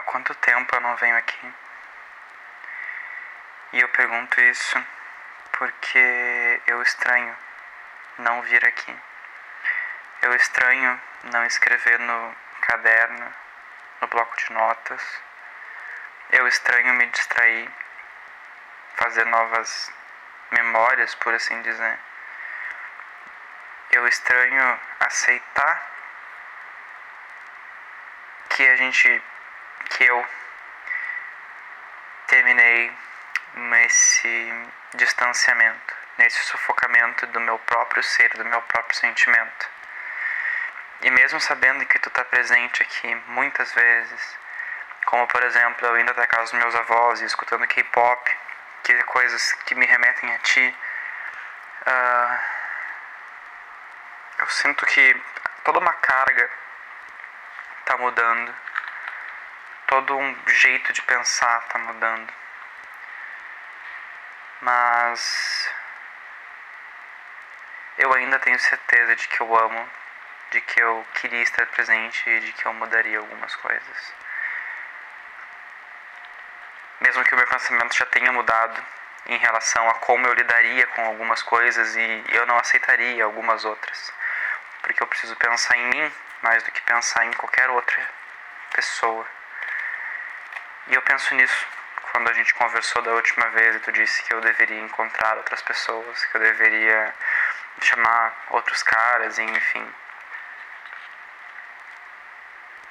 há quanto tempo eu não venho aqui? E eu pergunto isso porque eu estranho não vir aqui. Eu estranho não escrever no caderno, no bloco de notas. Eu estranho me distrair, fazer novas memórias, por assim dizer. Eu estranho aceitar que a gente, que eu terminei nesse distanciamento, nesse sufocamento do meu próprio ser, do meu próprio sentimento. E mesmo sabendo que tu tá presente aqui muitas vezes, como por exemplo eu indo até a casa dos meus avós e escutando K-pop, que é coisas que me remetem a ti, uh, eu sinto que toda uma carga tá mudando, todo um jeito de pensar tá mudando. Mas eu ainda tenho certeza de que eu amo, de que eu queria estar presente e de que eu mudaria algumas coisas. Mesmo que o meu pensamento já tenha mudado em relação a como eu lidaria com algumas coisas e eu não aceitaria algumas outras. Porque eu preciso pensar em mim mais do que pensar em qualquer outra pessoa. E eu penso nisso quando a gente conversou da última vez e tu disse que eu deveria encontrar outras pessoas, que eu deveria chamar outros caras, enfim.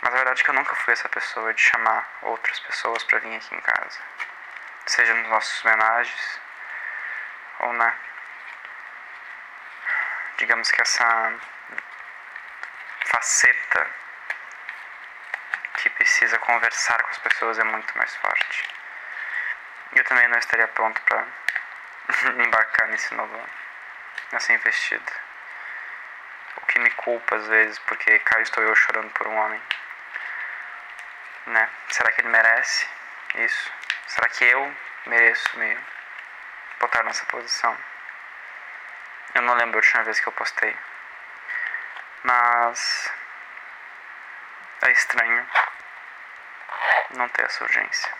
Mas a verdade é que eu nunca fui essa pessoa de chamar outras pessoas para vir aqui em casa. Seja nos nossos homenagens ou na. Digamos que essa faceta precisa conversar com as pessoas é muito mais forte eu também não estaria pronto para embarcar nesse novo, nessa investida. O que me culpa às vezes, porque cá estou eu chorando por um homem. Né? Será que ele merece isso? Será que eu mereço me botar nessa posição? Eu não lembro a última vez que eu postei. Mas é estranho não ter essa urgência.